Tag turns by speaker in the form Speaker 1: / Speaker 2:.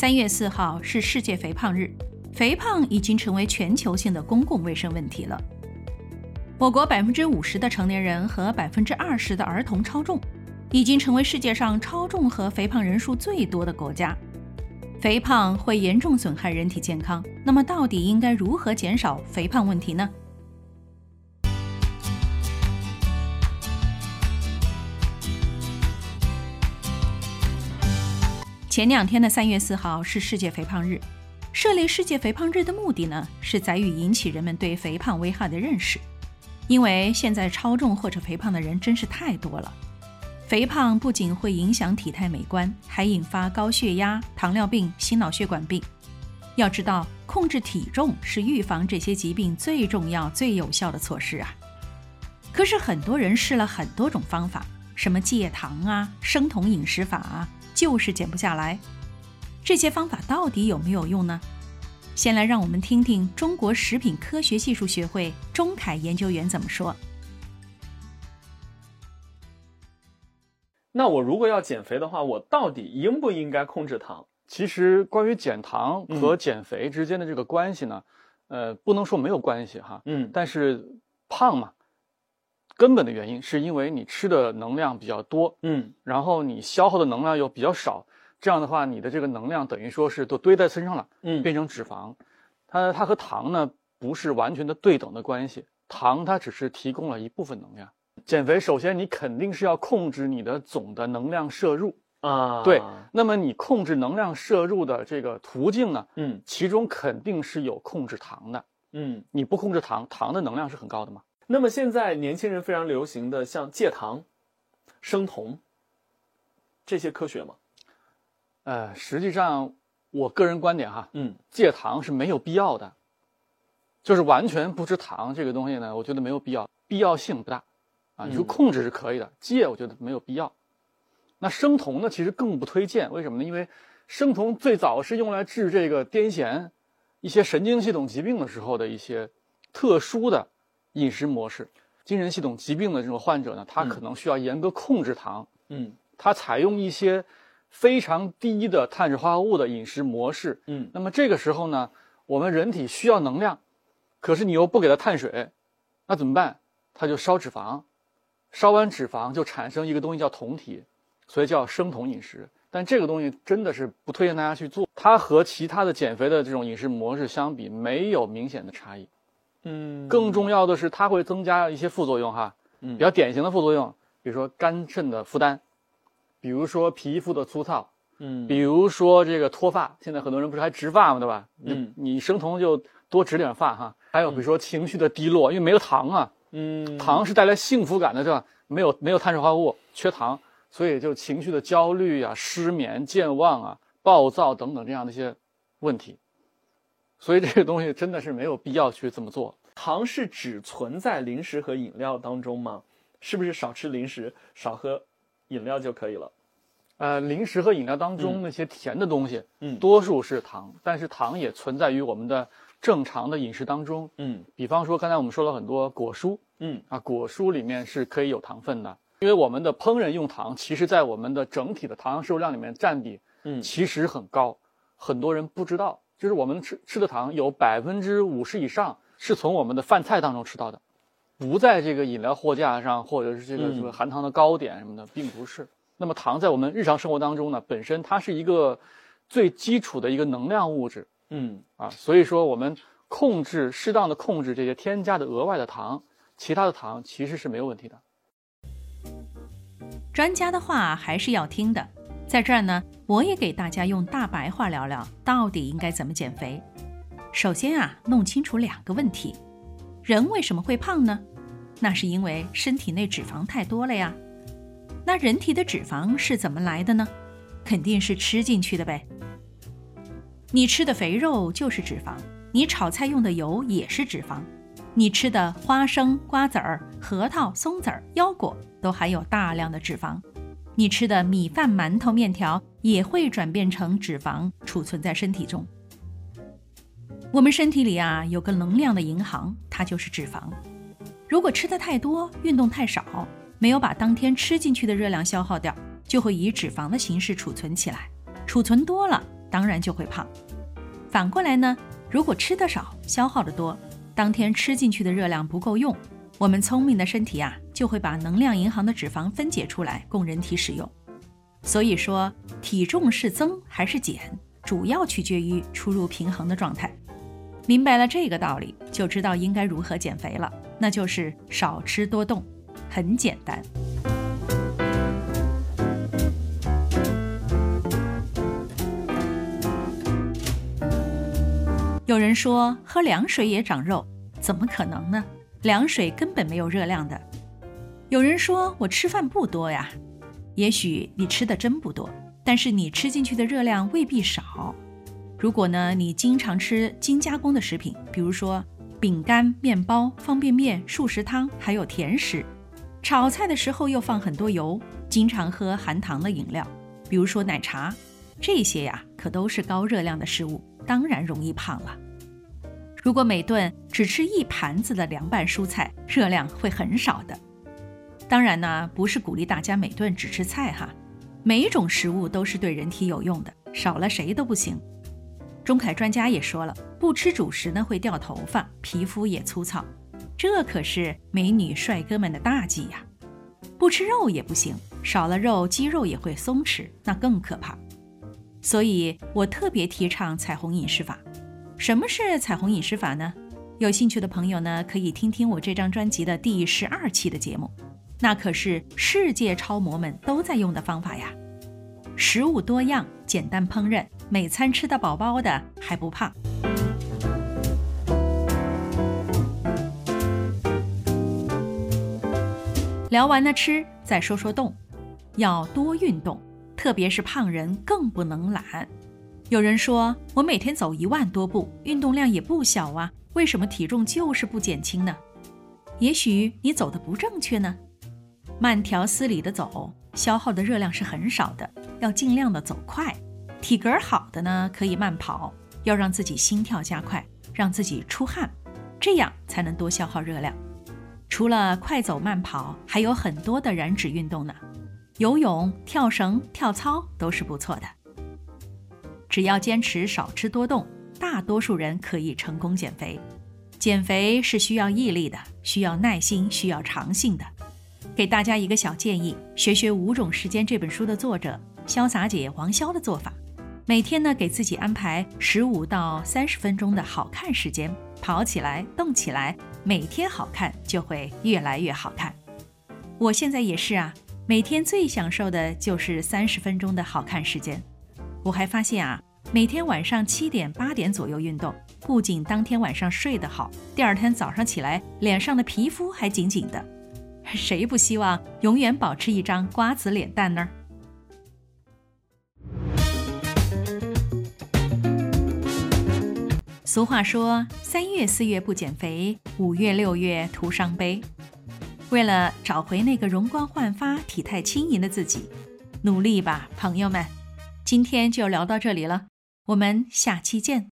Speaker 1: 三月四号是世界肥胖日，肥胖已经成为全球性的公共卫生问题了。我国百分之五十的成年人和百分之二十的儿童超重，已经成为世界上超重和肥胖人数最多的国家。肥胖会严重损害人体健康，那么到底应该如何减少肥胖问题呢？前两天的三月四号是世界肥胖日，设立世界肥胖日的目的呢，是在于引起人们对肥胖危害的认识。因为现在超重或者肥胖的人真是太多了，肥胖不仅会影响体态美观，还引发高血压、糖尿病、心脑血管病。要知道，控制体重是预防这些疾病最重要、最有效的措施啊。可是很多人试了很多种方法，什么戒糖啊、生酮饮食法啊。就是减不下来，这些方法到底有没有用呢？先来让我们听听中国食品科学技术学会钟凯研究员怎么说。
Speaker 2: 那我如果要减肥的话，我到底应不应该控制糖？
Speaker 3: 其实关于减糖和减肥之间的这个关系呢，呃，不能说没有关系哈，嗯，但是胖嘛。根本的原因是因为你吃的能量比较多，嗯，然后你消耗的能量又比较少，这样的话，你的这个能量等于说是都堆在身上了，嗯，变成脂肪。它它和糖呢不是完全的对等的关系，糖它只是提供了一部分能量。减肥首先你肯定是要控制你的总的能量摄入啊，对。那么你控制能量摄入的这个途径呢，嗯，其中肯定是有控制糖的，嗯，你不控制糖，糖的能量是很高的嘛。
Speaker 2: 那么现在年轻人非常流行的像戒糖、生酮，这些科学吗？
Speaker 3: 呃，实际上我个人观点哈，嗯，戒糖是没有必要的，就是完全不吃糖这个东西呢，我觉得没有必要，必要性不大，啊，你说控制是可以的，戒我觉得没有必要。那生酮呢，其实更不推荐，为什么呢？因为生酮最早是用来治这个癫痫、一些神经系统疾病的时候的一些特殊的。饮食模式，精神系统疾病的这种患者呢，他可能需要严格控制糖。嗯，他采用一些非常低的碳水化合物的饮食模式。嗯，那么这个时候呢，我们人体需要能量，可是你又不给他碳水，那怎么办？他就烧脂肪，烧完脂肪就产生一个东西叫酮体，所以叫生酮饮食。但这个东西真的是不推荐大家去做，它和其他的减肥的这种饮食模式相比，没有明显的差异。嗯，更重要的是，它会增加一些副作用哈。嗯，比较典型的副作用，比如说肝肾的负担，比如说皮肤的粗糙，嗯，比如说这个脱发。现在很多人不是还植发吗？对吧？嗯，你生酮就多植点发哈。还有比如说情绪的低落，因为没有糖啊。嗯，糖是带来幸福感的，对吧？没有没有碳水化合物，缺糖，所以就情绪的焦虑啊、失眠、健忘啊、暴躁等等这样的一些问题。所以这个东西真的是没有必要去这么做。
Speaker 2: 糖是只存在零食和饮料当中吗？是不是少吃零食、少喝饮料就可以了？
Speaker 3: 呃，零食和饮料当中那些甜的东西，嗯，多数是糖，但是糖也存在于我们的正常的饮食当中。嗯，比方说刚才我们说了很多果蔬，嗯啊，果蔬里面是可以有糖分的，因为我们的烹饪用糖，其实在我们的整体的糖摄入量里面占比，嗯，其实很高，很多人不知道。就是我们吃吃的糖有百分之五十以上是从我们的饭菜当中吃到的，不在这个饮料货架上或者是这个什么含糖的糕点什么的，并不是。那么糖在我们日常生活当中呢，本身它是一个最基础的一个能量物质，嗯啊，所以说我们控制适当的控制这些添加的额外的糖，其他的糖其实是没有问题的。
Speaker 1: 专家的话还是要听的。在这儿呢，我也给大家用大白话聊聊，到底应该怎么减肥。首先啊，弄清楚两个问题：人为什么会胖呢？那是因为身体内脂肪太多了呀。那人体的脂肪是怎么来的呢？肯定是吃进去的呗。你吃的肥肉就是脂肪，你炒菜用的油也是脂肪，你吃的花生、瓜子儿、核桃、松子儿、腰果都含有大量的脂肪。你吃的米饭、馒头、面条也会转变成脂肪，储存在身体中。我们身体里啊有个能量的银行，它就是脂肪。如果吃的太多，运动太少，没有把当天吃进去的热量消耗掉，就会以脂肪的形式储存起来。储存多了，当然就会胖。反过来呢，如果吃的少，消耗的多，当天吃进去的热量不够用，我们聪明的身体啊，就会把能量银行的脂肪分解出来供人体使用。所以说，体重是增还是减，主要取决于出入平衡的状态。明白了这个道理，就知道应该如何减肥了，那就是少吃多动，很简单。有人说喝凉水也长肉，怎么可能呢？凉水根本没有热量的。有人说我吃饭不多呀，也许你吃的真不多，但是你吃进去的热量未必少。如果呢，你经常吃精加工的食品，比如说饼干、面包、方便面、素食汤，还有甜食，炒菜的时候又放很多油，经常喝含糖的饮料，比如说奶茶，这些呀，可都是高热量的食物。当然容易胖了。如果每顿只吃一盘子的凉拌蔬菜，热量会很少的。当然呢，不是鼓励大家每顿只吃菜哈，每一种食物都是对人体有用的，少了谁都不行。钟凯专家也说了，不吃主食呢会掉头发，皮肤也粗糙，这可是美女帅哥们的大忌呀。不吃肉也不行，少了肉肌肉也会松弛，那更可怕。所以我特别提倡彩虹饮食法。什么是彩虹饮食法呢？有兴趣的朋友呢，可以听听我这张专辑的第十二期的节目，那可是世界超模们都在用的方法呀。食物多样，简单烹饪，每餐吃得饱饱的，还不胖。聊完了吃，再说说动，要多运动。特别是胖人更不能懒。有人说我每天走一万多步，运动量也不小啊，为什么体重就是不减轻呢？也许你走的不正确呢。慢条斯理的走，消耗的热量是很少的，要尽量的走快。体格好的呢，可以慢跑，要让自己心跳加快，让自己出汗，这样才能多消耗热量。除了快走慢跑，还有很多的燃脂运动呢。游泳、跳绳、跳操都是不错的。只要坚持少吃多动，大多数人可以成功减肥。减肥是需要毅力的，需要耐心，需要长性的。给大家一个小建议：学学《五种时间》这本书的作者潇洒姐王潇的做法。每天呢，给自己安排十五到三十分钟的好看时间，跑起来，动起来，每天好看就会越来越好看。我现在也是啊。每天最享受的就是三十分钟的好看时间。我还发现啊，每天晚上七点八点左右运动，不仅当天晚上睡得好，第二天早上起来脸上的皮肤还紧紧的。谁不希望永远保持一张瓜子脸蛋呢？俗话说：“三月四月不减肥，五月六月徒伤悲。”为了找回那个容光焕发、体态轻盈的自己，努力吧，朋友们！今天就聊到这里了，我们下期见。